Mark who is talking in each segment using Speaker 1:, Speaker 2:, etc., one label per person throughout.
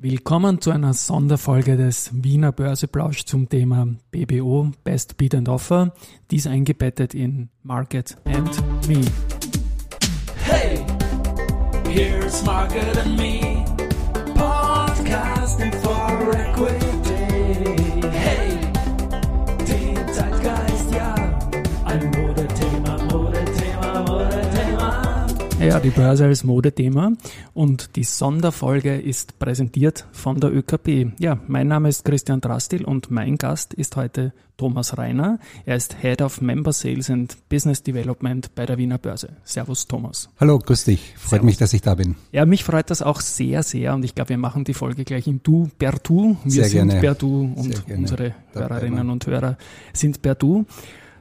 Speaker 1: Willkommen zu einer Sonderfolge des Wiener Börseplausch zum Thema BBO Best Bid and Offer, dies eingebettet in Market and Me.
Speaker 2: Hey, here's Market and Me, podcasting for equity. Ja,
Speaker 1: die Börse als Modethema und die Sonderfolge ist präsentiert von der ÖKP. Ja, mein Name ist Christian Drastil und mein Gast ist heute Thomas Reiner. Er ist Head of Member Sales and Business Development bei der Wiener Börse. Servus Thomas.
Speaker 3: Hallo, grüß dich. Freut
Speaker 1: Servus.
Speaker 3: mich, dass ich da bin.
Speaker 1: Ja, mich freut das auch sehr, sehr und ich glaube, wir machen die Folge gleich in Du, per Du. Wir
Speaker 3: Sehr
Speaker 1: sind
Speaker 3: gerne.
Speaker 1: per Du und unsere Hörerinnen und Hörer sind per Du.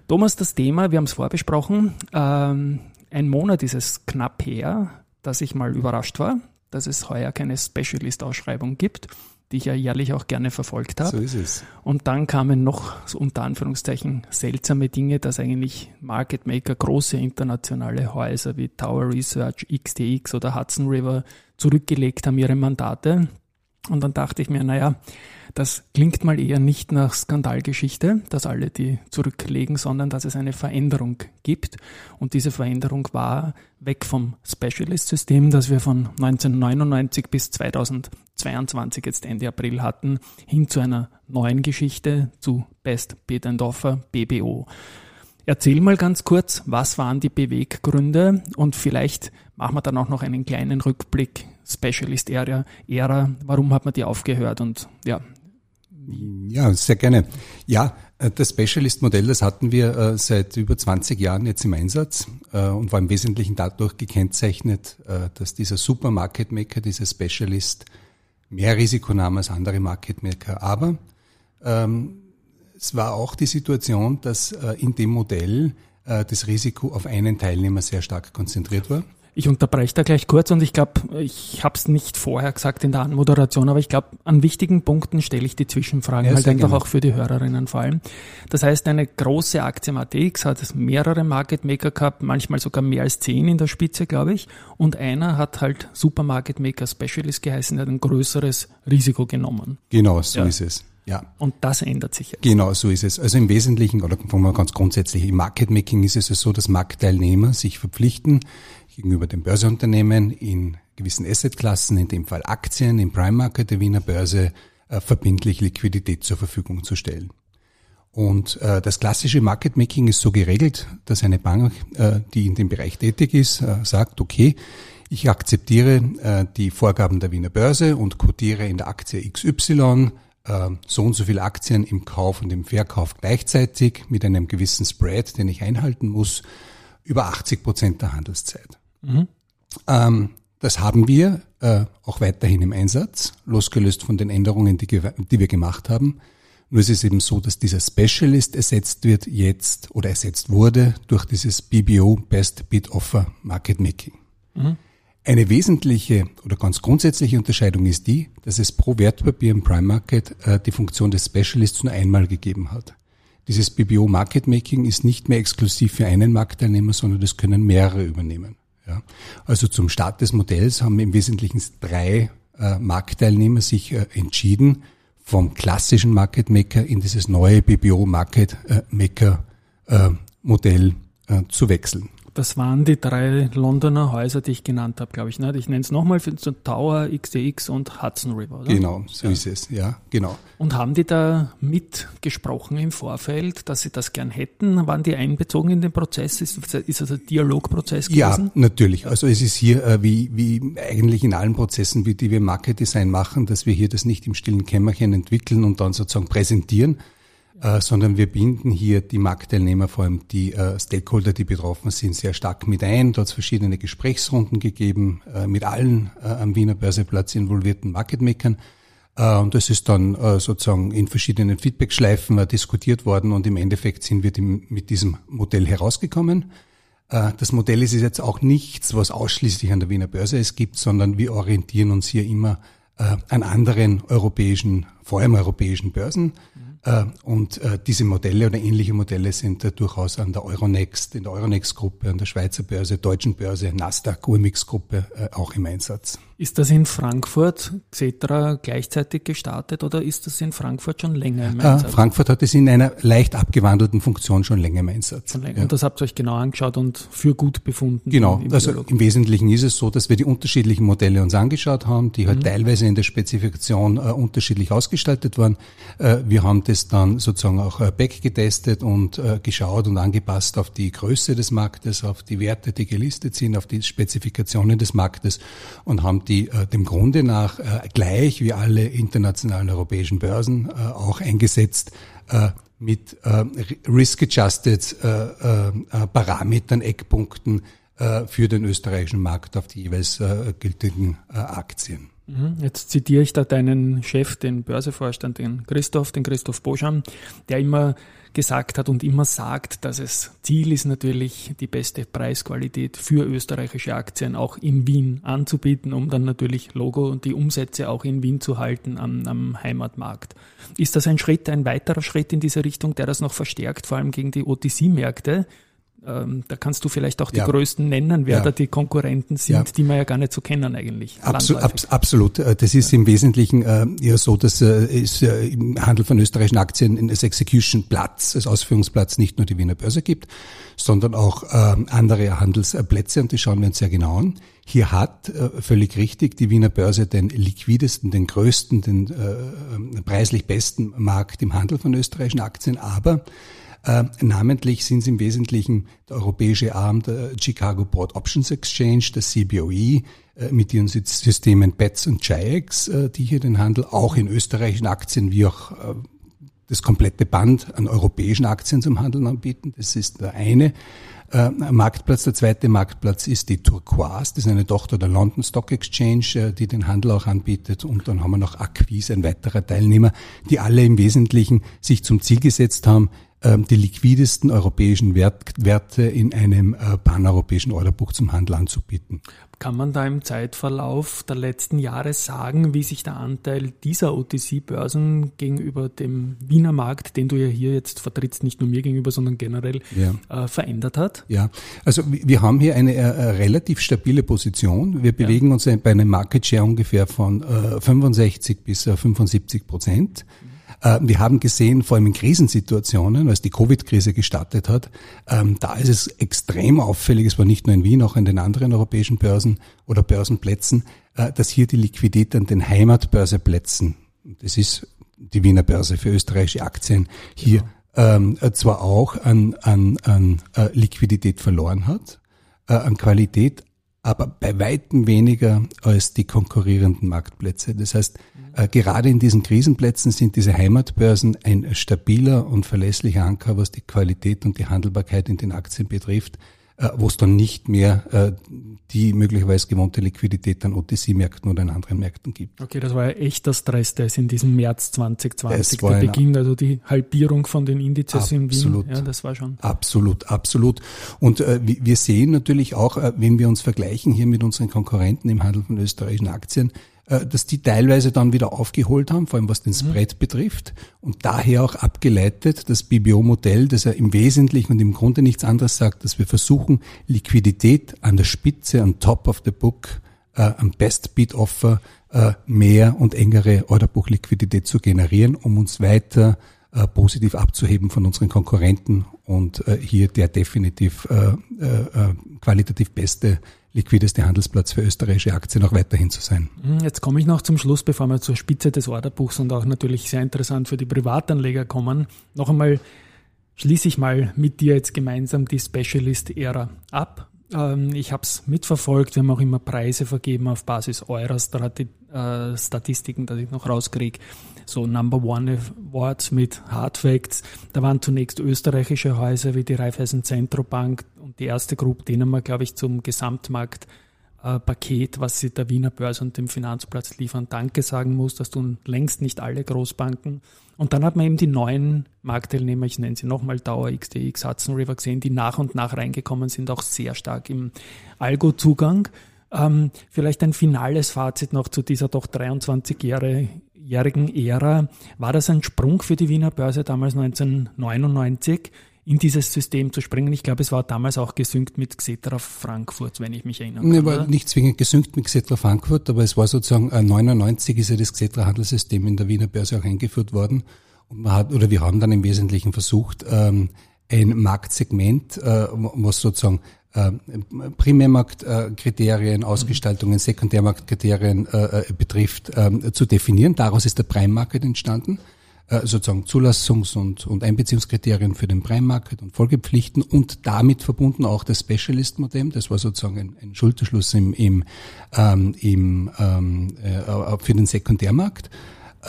Speaker 1: Thomas, das Thema, wir haben es vorbesprochen, ähm, ein Monat ist es knapp her, dass ich mal überrascht war, dass es heuer keine Specialist-Ausschreibung gibt, die ich ja jährlich auch gerne verfolgt habe.
Speaker 3: So ist es.
Speaker 1: Und dann kamen noch so unter Anführungszeichen seltsame Dinge, dass eigentlich Market Maker, große internationale Häuser wie Tower Research, XTX oder Hudson River zurückgelegt haben ihre Mandate. Und dann dachte ich mir, naja, das klingt mal eher nicht nach Skandalgeschichte, dass alle die zurücklegen, sondern dass es eine Veränderung gibt. Und diese Veränderung war weg vom Specialist-System, das wir von 1999 bis 2022 jetzt Ende April hatten, hin zu einer neuen Geschichte, zu Best Bid BBO. Erzähl mal ganz kurz, was waren die Beweggründe und vielleicht machen wir dann auch noch einen kleinen Rückblick, Specialist Area, Ära, warum hat man die aufgehört und ja,
Speaker 3: Ja, sehr gerne. Ja, äh, das Specialist-Modell, das hatten wir äh, seit über 20 Jahren jetzt im Einsatz äh, und war im Wesentlichen dadurch gekennzeichnet, dass dieser Supermarket Maker, dieser Specialist, mehr Risiko nahm als andere Market Maker. Aber ähm, es war auch die Situation, dass in dem Modell das Risiko auf einen Teilnehmer sehr stark konzentriert war.
Speaker 1: Ich unterbreche da gleich kurz und ich glaube, ich habe es nicht vorher gesagt in der Anmoderation, aber ich glaube, an wichtigen Punkten stelle ich die Zwischenfragen
Speaker 3: Ja,
Speaker 1: halt einfach
Speaker 3: gerne.
Speaker 1: auch für die Hörerinnen vor allem. Das heißt, eine große Aktie im ATX hat mehrere Market Maker gehabt, manchmal sogar mehr als zehn in der Spitze, glaube ich. Und einer hat halt Supermarket Maker Specialist geheißen, der hat ein größeres Risiko genommen.
Speaker 3: Genau, so
Speaker 1: Ja.
Speaker 3: ist es. Ja.
Speaker 1: Und das ändert sich jetzt.
Speaker 3: Genau, so ist es. Also im Wesentlichen, oder fangen wir ganz grundsätzlich, im Market Making ist es so, dass Marktteilnehmer sich verpflichten, gegenüber den Börseunternehmen in gewissen Assetklassen, in dem Fall Aktien, im Prime Market der Wiener Börse, äh, verbindlich Liquidität zur Verfügung zu stellen. Und äh, das klassische Market Making ist so geregelt, dass eine Bank, äh, die in dem Bereich tätig ist, äh, sagt, okay, ich akzeptiere äh, die Vorgaben der Wiener Börse und quotiere in der Aktie XY so und so viele Aktien im Kauf und im Verkauf gleichzeitig mit einem gewissen Spread, den ich einhalten muss, über 80 Prozent der Handelszeit. Ähm, das haben wir äh, auch weiterhin im Einsatz, losgelöst von den Änderungen, die, die wir gemacht haben. Nur ist es eben so, dass dieser Specialist ersetzt wird jetzt oder ersetzt wurde durch dieses BBO Best Bid Offer Market Making. Eine wesentliche oder ganz grundsätzliche Unterscheidung ist die, dass es pro Wertpapier im Prime Market äh, die Funktion des Specialists nur einmal gegeben hat. Dieses BBO Market Making ist nicht mehr exklusiv für einen Marktteilnehmer, sondern das können mehrere übernehmen. Ja. Also zum Start des Modells haben im Wesentlichen drei äh, Marktteilnehmer sich äh, entschieden, vom klassischen Market Maker in dieses neue BBO Market äh, Maker äh, Modell äh, zu wechseln.
Speaker 1: Das waren die drei Londoner Häuser, die ich genannt habe, glaube ich. Nicht? Ich nenne es nochmal für so Tower, XTX und Hudson River. Oder?
Speaker 3: Genau, so ist es, ja, genau.
Speaker 1: Und haben die da mitgesprochen im Vorfeld, dass sie das gern hätten? Waren die einbezogen in den Prozess? Ist, ist das ein Dialogprozess
Speaker 3: Ja,
Speaker 1: gewesen?
Speaker 3: natürlich. Also es ist hier äh, wie, wie eigentlich in allen Prozessen, wie die wir Market Design machen, dass wir hier das nicht im stillen Kämmerchen entwickeln und dann sozusagen präsentieren, äh, sondern wir binden hier die Marktteilnehmer, vor allem die äh, Stakeholder, die betroffen sind, sehr stark mit ein. Dort hat es verschiedene Gesprächsrunden gegeben äh, mit allen äh, am Wiener Börseplatz involvierten Marketmakern. Äh, Und das ist dann äh, sozusagen in verschiedenen Feedbackschleifen diskutiert worden und im Endeffekt sind wir mit diesem Modell herausgekommen. Das Modell ist jetzt auch nichts, was ausschließlich an der Wiener Börse es gibt, sondern wir orientieren uns hier immer an anderen europäischen, vor allem europäischen Börsen. Äh, Und äh, diese Modelle oder ähnliche Modelle sind äh, durchaus an der Euronext, in der Euronext-Gruppe, an der Schweizer Börse, deutschen Börse, Nasdaq, UMX-Gruppe äh, auch im Einsatz.
Speaker 1: Ist das in Frankfurt Xetra gleichzeitig gestartet oder ist das in Frankfurt schon länger im
Speaker 3: Äh,
Speaker 1: Einsatz?
Speaker 3: Frankfurt hat es in einer leicht abgewandelten Funktion schon länger im Einsatz.
Speaker 1: Länger.
Speaker 3: Ja.
Speaker 1: Und das habt ihr euch genau angeschaut und für gut befunden.
Speaker 3: Genau,
Speaker 1: im-
Speaker 3: also
Speaker 1: Dialog.
Speaker 3: im Wesentlichen ist es so, dass wir die unterschiedlichen Modelle uns angeschaut haben, die
Speaker 1: Mhm.
Speaker 3: halt teilweise in der Spezifikation äh, unterschiedlich ausgestaltet waren. Äh, wir haben das dann sozusagen auch äh, backgetestet und äh, geschaut und angepasst auf die Größe des Marktes, auf die Werte, die gelistet sind, auf die Spezifikationen des Marktes und haben die äh, dem Grunde nach gleich wie alle internationalen europäischen Börsen auch eingesetzt mit risk-adjusted Parametern, Eckpunkten für den österreichischen Markt auf die jeweils äh, gültigen äh, Aktien.
Speaker 1: Mhm. Jetzt zitiere ich da deinen Chef, den Börsevorstand, den Christoph, den Christoph Boscham, der immer gesagt hat und immer sagt, dass es Ziel ist natürlich, die beste Preisqualität für österreichische Aktien auch in Wien anzubieten, um dann natürlich Logo und die Umsätze auch in Wien zu halten am, am Heimatmarkt. Ist das ein Schritt, ein weiterer Schritt in diese Richtung, der das noch verstärkt, vor allem gegen die OTC-Märkte? Ähm, da kannst du vielleicht auch die
Speaker 3: Ja.
Speaker 1: größten nennen, wer
Speaker 3: Ja.
Speaker 1: da die Konkurrenten sind,
Speaker 3: Ja.
Speaker 1: die wir ja gar nicht so kennen eigentlich.
Speaker 3: Absu abs absolut. Äh, Das ist im Wesentlichen äh, ja so, dass äh, es äh, im Handel von österreichischen Aktien als Execution-Platz, als Ausführungsplatz nicht nur die Wiener Börse gibt, sondern auch ähm, andere Handelsplätze und die schauen wir uns sehr genau an. Hier hat äh, völlig richtig die Wiener Börse den liquidesten, den größten, den äh, preislich besten Markt im Handel von österreichischen Aktien, aber äh, namentlich sind es im Wesentlichen der europäische Arm der Chicago Board Options Exchange, der CBOE, äh, mit ihren Sy- Systemen BETS und GIEX, äh, die hier den Handel auch in österreichischen Aktien wie auch äh, das komplette Band an europäischen Aktien zum Handeln anbieten. Das ist der eine äh, Marktplatz. Der zweite Marktplatz ist die Turquoise. Das ist eine Tochter der London Stock Exchange, äh, die den Handel auch anbietet. Und dann haben wir noch Acquis, ein weiterer Teilnehmer, die alle im Wesentlichen sich zum Ziel gesetzt haben, die liquidesten europäischen Wert, Werte in einem äh, paneuropäischen Orderbuch zum Handel anzubieten.
Speaker 1: Kann man da im Zeitverlauf der letzten Jahre sagen, wie sich der Anteil dieser OTC-Börsen gegenüber dem Wiener Markt, den du ja hier jetzt vertrittst, nicht nur mir gegenüber, sondern generell
Speaker 3: Ja.
Speaker 1: äh, verändert hat?
Speaker 3: Ja, also wir haben hier eine äh, relativ stabile Position. Wir bewegen uns bei einem Market Share ungefähr von äh, 65 bis äh, 75 Prozent. Äh, Wir haben gesehen, vor allem in Krisensituationen, als die Covid-Krise gestartet hat, ähm, da ist es extrem auffällig, es war nicht nur in Wien, auch in den anderen europäischen Börsen oder Börsenplätzen, äh, dass hier die Liquidität an den Heimatbörseplätzen, das ist die Wiener Börse für österreichische Aktien, hier äh, zwar auch an, an, an Liquidität verloren hat, an Qualität, aber bei weitem weniger als die konkurrierenden Marktplätze. Das heißt, äh, gerade in diesen Krisenplätzen sind diese Heimatbörsen ein stabiler und verlässlicher Anker, was die Qualität und die Handelbarkeit in den Aktien betrifft, wo es dann nicht mehr äh, die möglicherweise gewohnte Liquidität an OTC-Märkten oder in anderen Märkten gibt.
Speaker 1: Okay, das war ja echt der Stress, der ist in diesem März 2020
Speaker 3: Es war
Speaker 1: der Beginn, also die Halbierung von den Indizes in Wien.
Speaker 3: Absolut.
Speaker 1: Ja, das war schon.
Speaker 3: Absolut, absolut. Und äh, wir sehen natürlich auch, äh, wenn wir uns vergleichen hier mit unseren Konkurrenten im Handel von österreichischen Aktien, äh, dass die teilweise dann wieder aufgeholt haben, vor allem was den Spread betrifft. Und daher auch abgeleitet das BBO-Modell, das ja im Wesentlichen und im Grunde nichts anderes sagt, dass wir versuchen, Liquidität an der Spitze, an top of the book, äh, am Best Bid Offer äh, mehr und engere Orderbuchliquidität zu generieren, um uns weiter äh, positiv abzuheben von unseren Konkurrenten und äh, hier der definitiv äh, äh, äh, qualitativ beste, liquideste Handelsplatz für österreichische Aktien auch weiterhin zu sein.
Speaker 1: Hm, Jetzt komme ich noch zum Schluss, bevor wir zur Spitze des Orderbuchs und auch natürlich sehr interessant für die Privatanleger kommen. Noch einmal schließe ich mal mit dir jetzt gemeinsam die Specialist-Ära ab. Ähm, Ich habe es mitverfolgt, wir haben auch immer Preise vergeben auf Basis eurer äh, Statistiken, dass ich noch rauskriege. So Number One Awards mit Hard Facts. Da waren zunächst österreichische Häuser wie die Raiffeisen Zentrobank und die erste denen wir, glaube ich, zum Gesamtmarkt äh, Paket, was sie der Wiener Börse und dem Finanzplatz liefern, Danke sagen muss. Das tun längst nicht alle Großbanken. Und dann hat man eben die neuen Marktteilnehmer, ich nenne sie nochmal Dauer, XTX, Hudson River gesehen, die nach und nach reingekommen sind, auch sehr stark im Algo-Zugang. Ähm, vielleicht ein finales Fazit noch zu dieser doch 23 Jahre 20-jährigen Ära, war das ein Sprung für die Wiener Börse damals 1999 in dieses System zu springen? Ich glaube, es war damals auch gesynkt mit Xetra Frankfurt, wenn ich mich erinnere.
Speaker 3: Ne, war nicht zwingend gesynkt mit Xetra Frankfurt, aber es war sozusagen äh, 99 ist ja das Xetra Handelssystem in der Wiener Börse auch eingeführt worden. Und man hat, oder wir haben dann im Wesentlichen versucht, ähm, ein Marktsegment, äh, was sozusagen äh, Primärmarktkriterien, Ausgestaltungen, Sekundärmarktkriterien äh, äh, betrifft, ähm, zu definieren. Daraus ist der Prime Market entstanden äh, sozusagen Zulassungs- und, und Einbeziehungskriterien für den Prime Market und Folgepflichten und damit verbunden auch das Specialist-Modell. Das war sozusagen ein, ein Schulterschluss im, im, ähm, im, ähm, äh, für den Sekundärmarkt.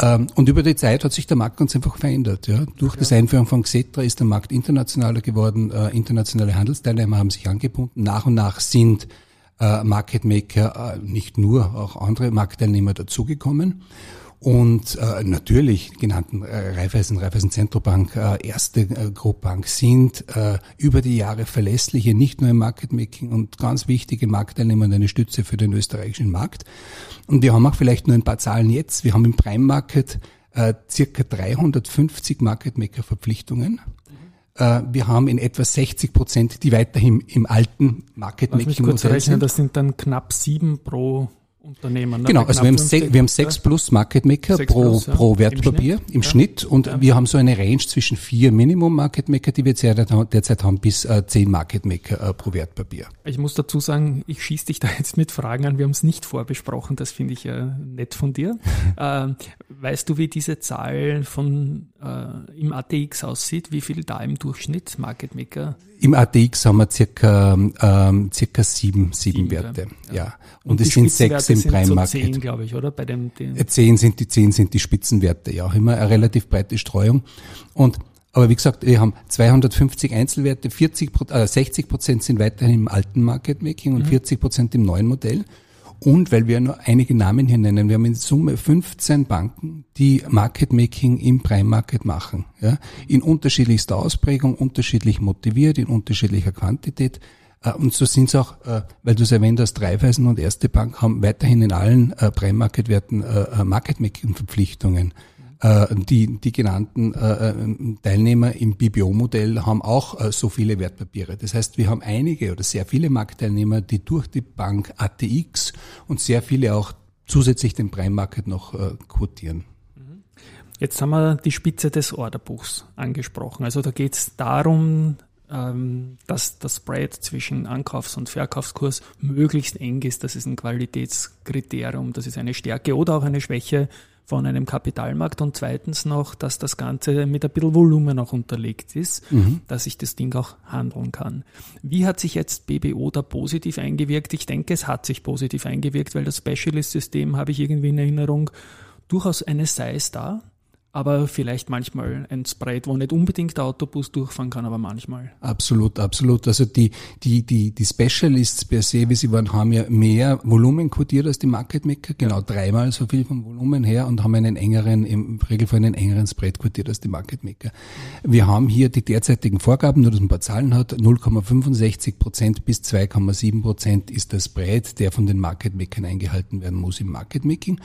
Speaker 3: Ähm, und über die Zeit hat sich der Markt ganz einfach verändert. Ja. Durch ja. das Einführen von Xetra ist der Markt internationaler geworden, äh, internationale Handelsteilnehmer haben sich angebunden. Nach und nach sind äh, Market Maker, äh, nicht nur, auch andere Marktteilnehmer dazugekommen. Und äh, natürlich genannten äh, Raiffeisen, Raiffeisen Zentrobank, äh, erste äh, Groupbank sind äh, über die Jahre verlässliche, nicht nur im Market Making und ganz wichtige Marktteilnehmer und eine Stütze für den österreichischen Markt. Und wir haben auch vielleicht nur ein paar Zahlen jetzt. Wir haben im Prime Market äh, circa 350 Market Maker Verpflichtungen. Äh, wir haben in etwa 60 Prozent, die weiterhin im alten Market Making
Speaker 1: Modell sind. Das sind dann knapp sieben pro Unternehmen.
Speaker 3: Ne? Genau, also wir haben, se wir haben sechs plus Market Maker sechs pro, plus, ja. pro Wertpapier im Schnitt, im ja. Schnitt und ja. wir haben so eine Range zwischen vier Minimum Market Maker, die wir derzeit haben, bis äh, zehn Market Maker äh, pro Wertpapier.
Speaker 1: Ich muss dazu sagen, ich schieße dich da jetzt mit Fragen an, wir haben es nicht vorbesprochen, das finde ich äh, nett von dir. äh, weißt du, wie diese Zahl von äh, im ATX aussieht, wie viel da im Durchschnitt Market Maker
Speaker 3: im ATX haben wir circa, ähm, circa sieben, sieben, Werte. Ja. ja. Und, und es sind sechs im Prime Market. So
Speaker 1: zehn, glaube ich, oder? Bei dem,
Speaker 3: den äh, zehn sind die, zehn sind die Spitzenwerte. Ja, immer eine relativ breite Streuung. Und, aber wie gesagt, wir haben 250 Einzelwerte, 40, äh, 60 Prozent sind weiterhin im alten Market Making und mhm. 40 Prozent im neuen Modell. Und weil wir nur einige Namen hier nennen, wir haben in Summe 15 Banken, die Market Making im Prime Market machen. Ja, in unterschiedlichster Ausprägung, unterschiedlich motiviert, in unterschiedlicher Quantität. Äh, und so sind es auch, äh, weil du es erwähnt hast, Dreifeisen und Erste Bank haben weiterhin in allen äh, Prime Market Werten Market Making Verpflichtungen. Äh, die, die genannten äh, äh, Teilnehmer im BBO-Modell haben auch so viele Wertpapiere. Das heißt, wir haben einige oder sehr viele Marktteilnehmer, die durch die Bank ATX und sehr viele auch zusätzlich den Prime Market noch quotieren. Mhm.
Speaker 1: Jetzt haben wir die Spitze des Orderbuchs angesprochen. Also da geht es darum, ähm, dass das Spread zwischen Ankaufs- und Verkaufskurs möglichst eng ist. Das ist ein Qualitätskriterium, das ist eine Stärke oder auch eine Schwäche von einem Kapitalmarkt und zweitens noch, dass das Ganze mit ein bisschen Volumen auch unterlegt ist, mhm. dass ich das Ding auch handeln kann. Wie hat sich jetzt BBO da positiv eingewirkt? Ich denke, es hat sich positiv eingewirkt, weil das Specialist-System habe ich irgendwie in Erinnerung durchaus eine Size da, aber vielleicht manchmal ein Spread, wo nicht unbedingt der Autobus durchfahren kann, aber manchmal.
Speaker 3: Absolut, absolut. Also die, die, die, die Specialists per se, wie sie waren, haben ja mehr Volumen quotiert als die Market Maker, genau dreimal so viel vom Volumen her und haben einen engeren, im Regelfall einen engeren Spread quotiert als die Market Maker. Wir haben hier die derzeitigen Vorgaben, nur dass man ein paar Zahlen hat, 0,65 Prozent bis 2,7 Prozent ist der Spread, der von den Market Makern eingehalten werden muss im Market Making.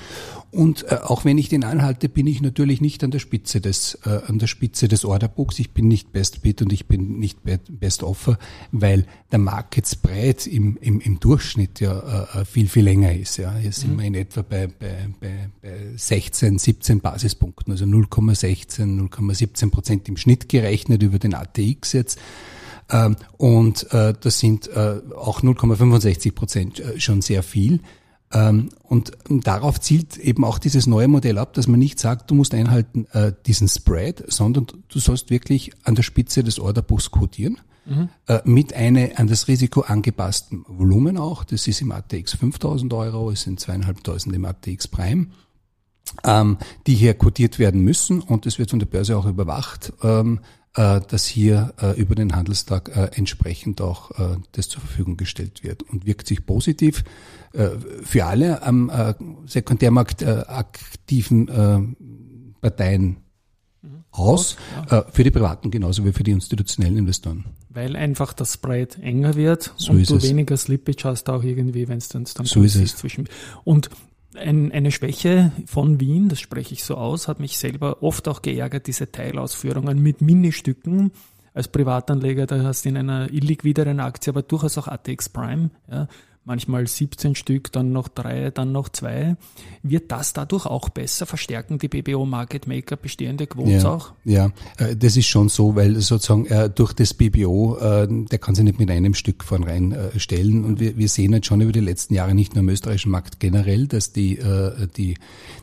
Speaker 3: Und äh, auch wenn ich den anhalte, bin ich natürlich nicht nicht an der Spitze des, äh, an der Spitze des Orderbooks. Ich bin nicht Best Bid und ich bin nicht Best Offer, weil der Market Spread im, im, im Durchschnitt ja äh, äh, viel, viel länger ist. Ja. Hier sind mhm. wir in etwa bei, bei, bei, bei 16, 17 Basispunkten, also 0,16, 0,17 Prozent im Schnitt gerechnet über den ATX jetzt. Ähm, und äh, das sind äh, auch 0,65 Prozent äh, schon sehr viel. Ähm, und darauf zielt eben auch dieses neue Modell ab, dass man nicht sagt, du musst einhalten äh, diesen Spread, sondern du sollst wirklich an der Spitze des Orderbuchs quotieren. Mhm. Äh, mit einem an das Risiko angepassten Volumen auch. Das ist im ATX 5000 Euro, es sind zweieinhalbtausend im ATX Prime, ähm, die hier quotiert werden müssen und es wird von der Börse auch überwacht. Ähm, äh, dass hier äh, über den Handelstag äh, entsprechend auch das zur Verfügung gestellt wird und wirkt sich positiv für alle am Sekundärmarkt aktiven Parteien mhm. aus, ja. für die Privaten genauso wie für die institutionellen Investoren.
Speaker 1: Weil einfach das Spread enger wird so und du es. weniger Slippage hast auch irgendwie, wenn es dann, dann
Speaker 3: so ist es.
Speaker 1: zwischen. Und Ein, eine Schwäche von Wien, das spreche ich so aus, hat mich selber oft auch geärgert, diese Teilausführungen mit Ministücken. Als Privatanleger, da hast du in einer illiquideren Aktie, aber durchaus auch ATX Prime, ja, manchmal 17 Stück, dann noch drei, dann noch zwei. Wird das dadurch auch besser? Verstärken die BBO Market Maker bestehende Quotes
Speaker 3: ja,
Speaker 1: auch?
Speaker 3: Ja, äh, das ist schon so, weil sozusagen äh, durch das BBO, äh, der kann sich nicht mit einem Stück vornherein äh, stellen. Und wir, wir sehen jetzt schon über die letzten Jahre nicht nur im österreichischen Markt generell, dass die, die,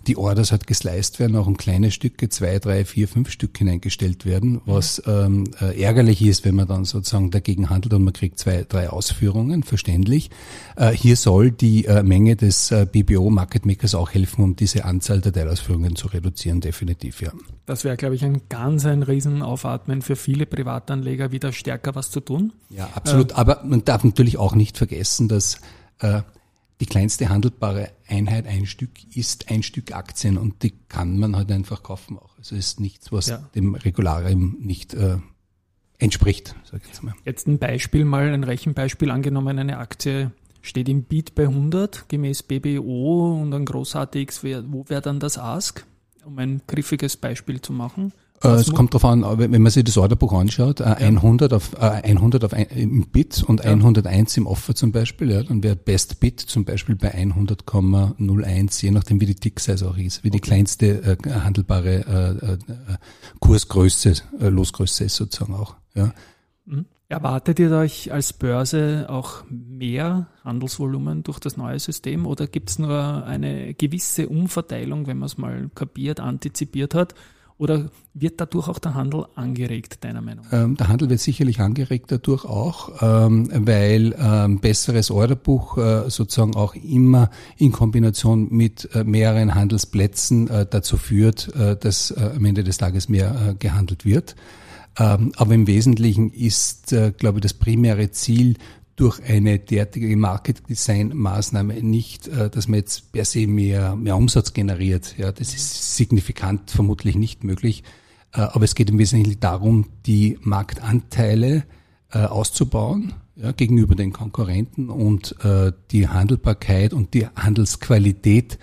Speaker 3: die Orders halt gesleist werden, auch in kleine Stücke, zwei, drei, vier, fünf Stück hineingestellt werden, was ähm, äh, ärgerlich ist, wenn man dann sozusagen dagegen handelt und man kriegt zwei, drei Ausführungen, verständlich. Äh, hier soll die äh, Menge des äh, BBO Market Makers auch helfen, um diese Anzahl der Teilausführungen zu reduzieren, definitiv, ja.
Speaker 1: Das wäre, glaube ich, ein ganz ein Riesenaufatmen für viele Privatanleger, wieder stärker was zu tun.
Speaker 3: Ja, absolut. Aber man darf natürlich auch nicht vergessen, dass äh, die kleinste handelbare Einheit ein Stück ist ein Stück Aktien und die kann man halt einfach kaufen auch. Also ist nichts, was
Speaker 1: Ja.
Speaker 3: dem Regularium nicht äh, entspricht, sag ich jetzt mal.
Speaker 1: Jetzt ein Beispiel mal, ein Rechenbeispiel angenommen, eine Aktie steht im Beat bei 100 gemäß BBO und ein großartiges, wär, wo wäre dann das Ask, um ein griffiges Beispiel zu machen?
Speaker 3: Äh, es kommt darauf an, aber wenn man sich das Orderbuch anschaut, äh, 100 auf äh, 100 auf ein, im Bid und 101 im Offer zum Beispiel, ja, dann wäre Best Bid zum Beispiel bei 100,01, je nachdem wie die Tick Size auch ist, wie die kleinste äh, handelbare äh, äh, Kursgröße, äh, Losgröße ist sozusagen auch. Ja.
Speaker 1: Erwartet ihr euch als Börse auch mehr Handelsvolumen durch das neue System oder gibt es nur eine gewisse Umverteilung, wenn man es mal kapiert, antizipiert hat? Oder wird dadurch auch der Handel angeregt, deiner Meinung?
Speaker 3: Ähm, der Handel wird sicherlich angeregt dadurch auch, ähm, weil ähm, besseres Orderbuch äh, sozusagen auch immer in Kombination mit äh, mehreren Handelsplätzen äh, dazu führt, äh, dass äh, am Ende des Tages mehr äh, gehandelt wird. Ähm, aber im Wesentlichen ist, äh, glaube ich, das primäre Ziel durch eine derartige Market Design Maßnahme nicht, äh, dass man jetzt per se mehr, mehr Umsatz generiert. Ja, das ist signifikant vermutlich nicht möglich. Äh, Aber es geht im Wesentlichen darum, die Marktanteile auszubauen ja, gegenüber den Konkurrenten und die Handelbarkeit und die Handelsqualität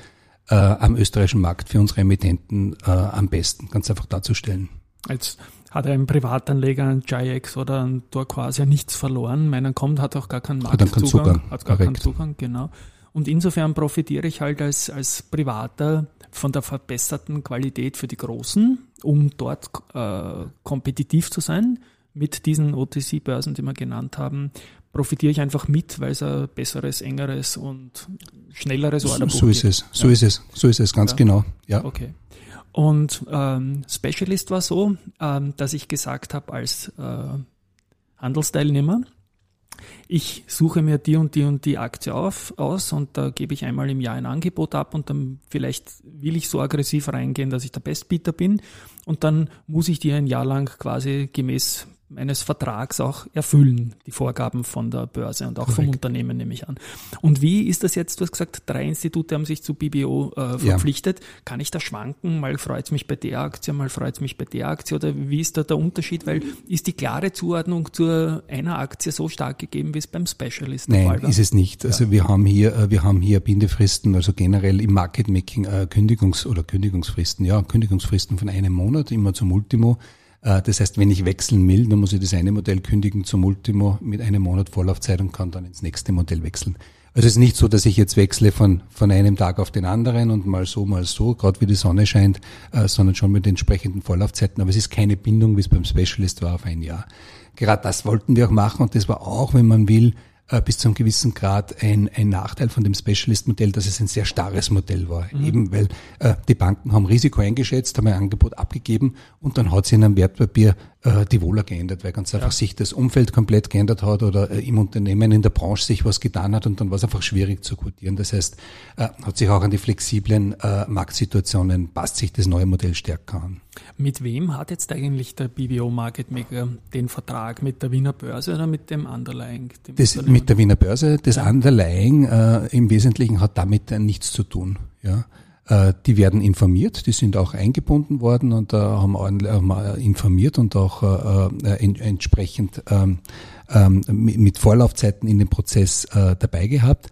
Speaker 3: am österreichischen Markt für unsere Emittenten am besten ganz einfach darzustellen.
Speaker 1: Jetzt hat ein Privatanleger ein GIX oder ein Turquoise ja nichts verloren. Meiner kommt, hat auch gar keinen
Speaker 3: Hat dann keinen
Speaker 1: Marktzugang.
Speaker 3: Zugang,
Speaker 1: Hat gar keinen
Speaker 3: korrekt.
Speaker 1: Zugang, genau. Und insofern profitiere ich halt als, als Privater von der verbesserten Qualität für die Großen, um dort äh, kompetitiv zu sein. Mit diesen OTC-Börsen, die wir genannt haben, profitiere ich einfach mit, weil es ein besseres, engeres und schnelleres Orderbuch
Speaker 3: So ist
Speaker 1: gibt.
Speaker 3: es, so
Speaker 1: Ja.
Speaker 3: ist es, so ist es, ganz
Speaker 1: Ja.
Speaker 3: genau. Ja.
Speaker 1: Okay. Und ähm, Specialist war so, ähm, dass ich gesagt habe als äh, Handelsteilnehmer, ich suche mir die und die und die Aktie auf, aus und da gebe ich einmal im Jahr ein Angebot ab und dann vielleicht will ich so aggressiv reingehen, dass ich der Bestbieter bin. Und dann muss ich die ein Jahr lang quasi gemäß meines Vertrags auch erfüllen, die Vorgaben von der Börse und auch vom
Speaker 3: Korrekt.
Speaker 1: Unternehmen nehme ich an. Und wie ist das jetzt? Du hast gesagt, drei Institute haben sich zu BBO äh,
Speaker 3: Ja.
Speaker 1: verpflichtet. Kann ich da schwanken? Mal freut es mich bei der Aktie, mal freut es mich bei der Aktie oder wie ist da der Unterschied? Weil ist die klare Zuordnung zu einer Aktie so stark gegeben, wie es beim Specialist der
Speaker 3: Nein,
Speaker 1: Fall war?
Speaker 3: ist es nicht. Also wir haben hier, äh, wir haben hier Bindefristen, also generell im Market Making äh, Kündigungs- oder Kündigungsfristen, ja, Kündigungsfristen von einem Monat immer zum Ultimo. Äh, Das heißt, wenn ich wechseln will, dann muss ich das eine Modell kündigen zum Ultimo mit einem Monat Vorlaufzeit und kann dann ins nächste Modell wechseln. Also es ist nicht so, dass ich jetzt wechsle von, von einem Tag auf den anderen und mal so, mal so, gerade wie die Sonne scheint, äh, sondern schon mit entsprechenden Vorlaufzeiten. Aber es ist keine Bindung, wie es beim Specialist war, auf ein Jahr. Gerade das wollten wir auch machen und das war auch, wenn man will, äh, bis zu einem gewissen Grad ein, ein Nachteil von dem Specialist-Modell, dass es ein sehr starres Modell war. Eben weil äh, die Banken haben Risiko eingeschätzt, haben ein Angebot abgegeben und dann hat sich in einem Wertpapier äh, die Wohler geändert, weil ganz einfach sich das Umfeld komplett geändert hat oder äh, im Unternehmen, in der Branche sich was getan hat und dann war es einfach schwierig zu quotieren. Das heißt, äh, hat sich auch an die flexiblen Marktsituationen, passt sich das neue Modell stärker an.
Speaker 1: Mit wem hat jetzt eigentlich der BBO Market Maker den Vertrag? Mit der Wiener Börse oder mit dem Underlying? Dem
Speaker 3: Das mit der Wiener Börse, das Underlying äh, im Wesentlichen hat damit nichts zu tun. Ja. Äh, die werden informiert, die sind auch eingebunden worden und äh, haben, äh, informiert und auch en, entsprechend ähm, ähm, mit Vorlaufzeiten in den Prozess dabei gehabt.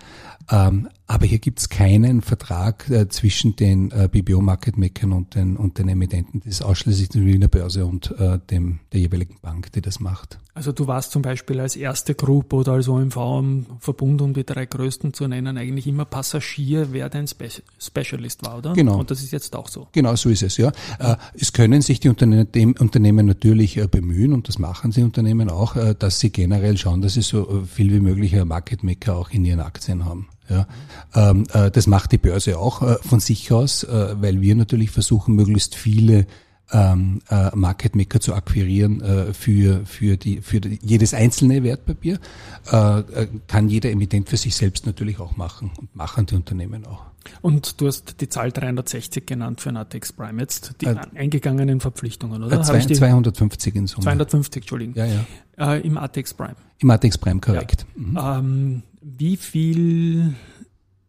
Speaker 3: Aber hier gibt es keinen Vertrag äh, zwischen den äh, BBO Market Makern und den, und den Emittenten. Das ist ausschließlich die Wiener Börse und äh, dem, der jeweiligen Bank, die das macht.
Speaker 1: Also du warst zum Beispiel als erste Group oder als OMV im Verbund, um die drei größten zu nennen, eigentlich immer Passagier, wer dein Spe Specialist war, oder?
Speaker 3: Genau.
Speaker 1: Und das ist jetzt auch so.
Speaker 3: Genau so ist es, ja. Äh, Es können sich die Unterne Unternehmen natürlich äh, bemühen, und das machen sie Unternehmen auch, äh, dass sie generell schauen, dass sie so äh, viel wie möglich äh, Market Maker auch in ihren Aktien haben. Ja, ähm, äh, das macht die Börse auch äh, von sich aus, äh, weil wir natürlich versuchen, möglichst viele ähm, äh, Market Maker zu akquirieren äh, für für die für die, jedes einzelne Wertpapier äh, äh, kann jeder Emittent für sich selbst natürlich auch machen und machen die Unternehmen auch.
Speaker 1: Und du hast die Zahl 360 genannt für Natex Prime jetzt, die
Speaker 3: Äh,
Speaker 1: eingegangenen Verpflichtungen, oder?
Speaker 3: Äh, zwei,
Speaker 1: ich die
Speaker 3: 250 in Summe.
Speaker 1: 250, Entschuldigung,
Speaker 3: Ja, ja.
Speaker 1: Äh, im ATX Prime.
Speaker 3: Im Atex Prime korrekt. Mhm.
Speaker 1: Ähm, wie viel,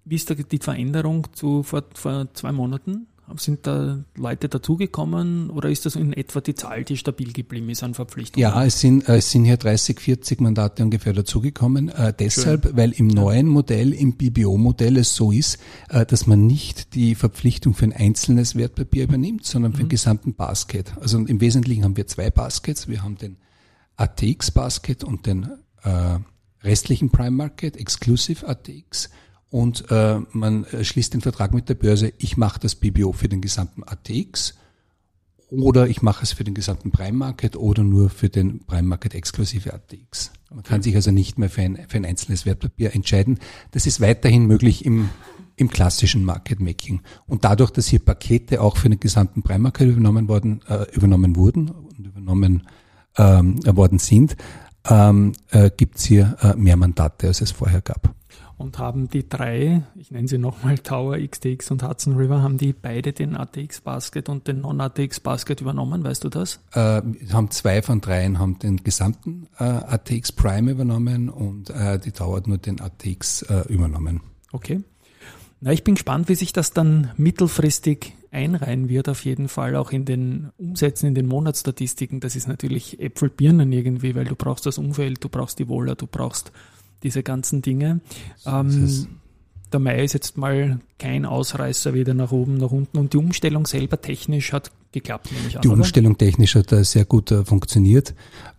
Speaker 1: wie ist da die Veränderung zu vor, vor zwei Monaten? Sind da Leute dazugekommen oder ist das in etwa die Zahl, die stabil geblieben ist an Verpflichtungen?
Speaker 3: Ja, es sind, äh, es sind hier 30, 40 Mandate ungefähr dazugekommen. Äh, deshalb, weil im neuen Modell, im BBO-Modell es so ist, äh, dass man nicht die Verpflichtung für ein einzelnes Wertpapier übernimmt, sondern für den gesamten Basket. Also im Wesentlichen haben wir zwei Baskets. Wir haben den ATX-Basket und den äh, restlichen Prime Market, Exclusive ATX. Und äh, man schließt den Vertrag mit der Börse, ich mache das BBO für den gesamten ATX oder ich mache es für den gesamten Prime Market oder nur für den Prime Market exklusive ATX. Man kann sich also nicht mehr für ein, für ein einzelnes Wertpapier entscheiden. Das ist weiterhin möglich im, im klassischen Market Making. Und dadurch, dass hier Pakete auch für den gesamten Prime Market übernommen worden, äh, übernommen wurden und übernommen ähm, worden sind, ähm, äh, gibt es hier äh, mehr Mandate, als es vorher gab.
Speaker 1: Und haben die drei, ich nenne sie nochmal Tower, XTX und Hudson River, haben die beide den ATX Basket und den Non-ATX Basket übernommen, weißt du das?
Speaker 3: äh, haben zwei von dreien haben den gesamten äh, ATX Prime übernommen und äh, die Tower hat nur den ATX äh, übernommen.
Speaker 1: Okay. Na, ich bin gespannt, wie sich das dann mittelfristig einreihen wird, auf jeden Fall auch in den Umsätzen, in den Monatsstatistiken. Das ist natürlich Äpfelbirnen irgendwie, weil du brauchst das Umfeld, du brauchst die Wohler, du brauchst diese ganzen Dinge. Ähm, der Mai ist jetzt mal kein Ausreißer weder nach oben, nach unten und die Umstellung selber technisch hat geklappt, an.
Speaker 3: Die
Speaker 1: oder?
Speaker 3: Umstellung technisch hat äh, sehr gut äh, funktioniert.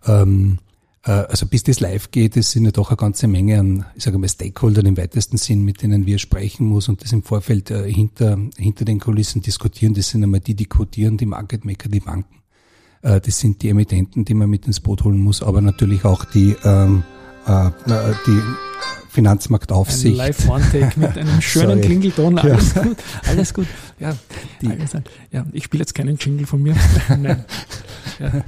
Speaker 3: Ähm, äh, also bis das live geht, es sind ja doch eine ganze Menge an, ich sage mal, Stakeholdern im weitesten Sinn, mit denen wir sprechen muss und das im Vorfeld äh, hinter, hinter den Kulissen diskutieren. Das sind einmal die, die codieren, die Market Maker, die Banken. Äh, das sind die Emittenten, die man mit ins Boot holen muss, aber natürlich auch die, ähm, äh, die
Speaker 1: Ein
Speaker 3: Finanzmarktaufsicht.
Speaker 1: Live-One-Take mit einem schönen. Klingelton. Alles gut, alles gut. Ja, alles, ja ich spiele jetzt keinen Jingle von mir. Nein. Ja.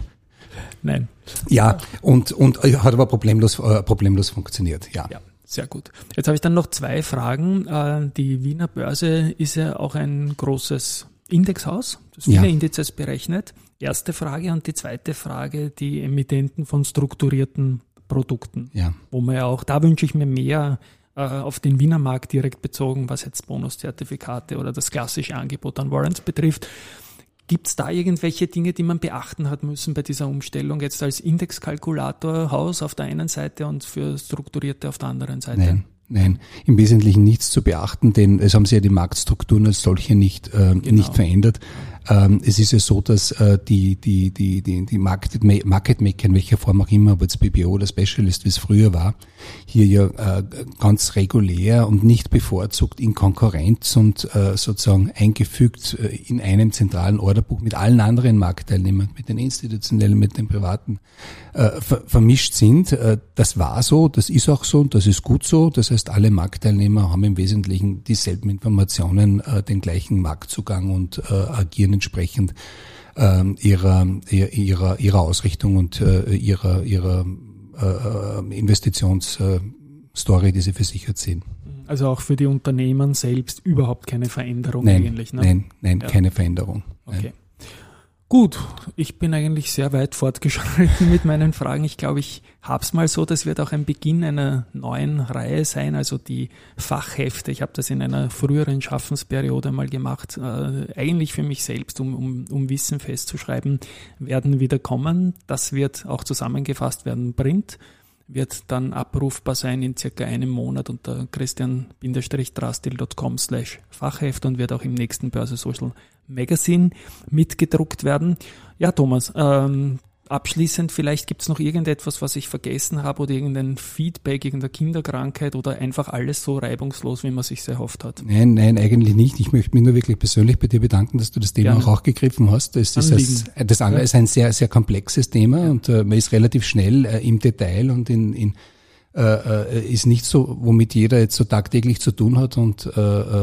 Speaker 1: Nein.
Speaker 3: Ja, und, und äh, hat aber problemlos, äh, problemlos funktioniert, ja.
Speaker 1: Ja, sehr gut. Jetzt habe ich dann noch zwei Fragen. Äh, Die Wiener Börse ist ja auch ein großes Indexhaus, das viele
Speaker 3: Ja.
Speaker 1: Indizes berechnet. Erste Frage und die zweite Frage, die Emittenten von strukturierten Produkten.
Speaker 3: ja.
Speaker 1: wo man ja auch, da wünsche ich mir mehr äh, auf den Wiener Markt direkt bezogen, was jetzt Bonuszertifikate oder das klassische Angebot an Warrants betrifft. Gibt es da irgendwelche Dinge, die man beachten hat müssen bei dieser Umstellung, jetzt als Indexkalkulatorhaus auf der einen Seite und für Strukturierte auf der anderen Seite?
Speaker 3: Nein, nein, im Wesentlichen nichts zu beachten, denn es haben sich ja die Marktstrukturen als solche nicht, äh,
Speaker 1: Genau.
Speaker 3: nicht verändert. Ähm, es ist ja so, dass äh, die, die, die, die, die Market, Ma- Market Maker, in welcher Form auch immer, ob jetzt BBO oder Specialist, wie es früher war, hier ja äh, ganz regulär und nicht bevorzugt in Konkurrenz und äh, sozusagen eingefügt äh, in einem zentralen Orderbuch mit allen anderen Marktteilnehmern, mit den institutionellen, mit den privaten, äh, ver vermischt sind. Äh, das war so, das ist auch so und das ist gut so. Das heißt, alle Marktteilnehmer haben im Wesentlichen dieselben Informationen, äh, den gleichen Marktzugang und äh, agieren entsprechend ähm, ihrer, ihrer, ihrer, Ausrichtung und äh, ihrer, ihrer äh, Investitionsstory, die sie versichert sehen.
Speaker 1: Also auch für die Unternehmen selbst überhaupt keine Veränderung
Speaker 3: Nein,
Speaker 1: eigentlich. Ne?
Speaker 3: nein, nein,
Speaker 1: Ja.
Speaker 3: keine Veränderung. Nein.
Speaker 1: Okay. Gut, ich bin eigentlich sehr weit fortgeschritten mit meinen Fragen. Ich glaube, ich hab's mal so, das wird auch ein Beginn einer neuen Reihe sein, also die Fachhefte. Ich habe das in einer früheren Schaffensperiode mal gemacht, äh, eigentlich für mich selbst, um, um, um Wissen festzuschreiben, werden wieder kommen. Das wird auch zusammengefasst werden, Print. wird dann abrufbar sein in circa einem Monat unter christian-drastil.com slash Fachheft und wird auch im nächsten Börse Social Magazine mitgedruckt werden. Ja, Thomas, ähm, abschließend vielleicht gibt es noch irgendetwas, was ich vergessen habe oder irgendein Feedback, irgendeine Kinderkrankheit oder einfach alles so reibungslos, wie man sich erhofft hat.
Speaker 3: Nein, nein, eigentlich nicht. Ich möchte mich nur wirklich persönlich bei dir bedanken, dass du das Thema
Speaker 1: Gerne.
Speaker 3: auch aufgegriffen hast. Das, ist
Speaker 1: Anliegen.
Speaker 3: das, andere ist ein sehr, sehr komplexes Thema und äh, man ist relativ schnell äh, im Detail und in, in äh, äh, ist nicht so, womit jeder jetzt so tagtäglich zu tun hat und äh,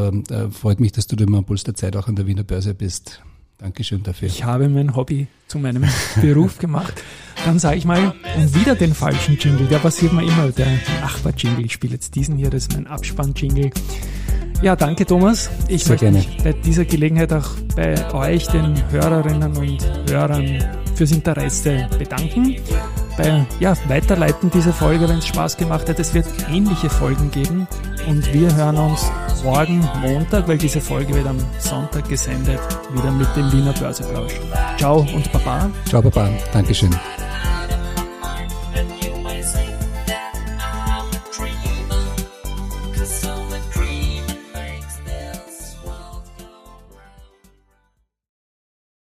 Speaker 3: äh, freut mich, dass du dir mal am Puls der Zeit auch an der Wiener Börse bist. Dankeschön dafür.
Speaker 1: Ich habe mein Hobby zu meinem Beruf gemacht. Dann sage ich mal, wieder den falschen Jingle. Der passiert mir immer, der Nachbar-Jingle. Ich spiele jetzt diesen hier, das ist mein Abspann-Jingle. Ja, danke Thomas. Ich
Speaker 3: Sehr
Speaker 1: möchte
Speaker 3: gerne.
Speaker 1: mich bei dieser Gelegenheit auch bei euch, den Hörerinnen und Hörern, fürs Interesse bedanken. Bei ja, Weiterleiten dieser Folge, wenn es Spaß gemacht hat. Es wird ähnliche Folgen geben und wir hören uns morgen Montag, weil diese Folge wird am Sonntag gesendet, wieder mit dem Wiener Börseplausch. Ciao und Baba.
Speaker 3: Ciao, Baba. Dankeschön.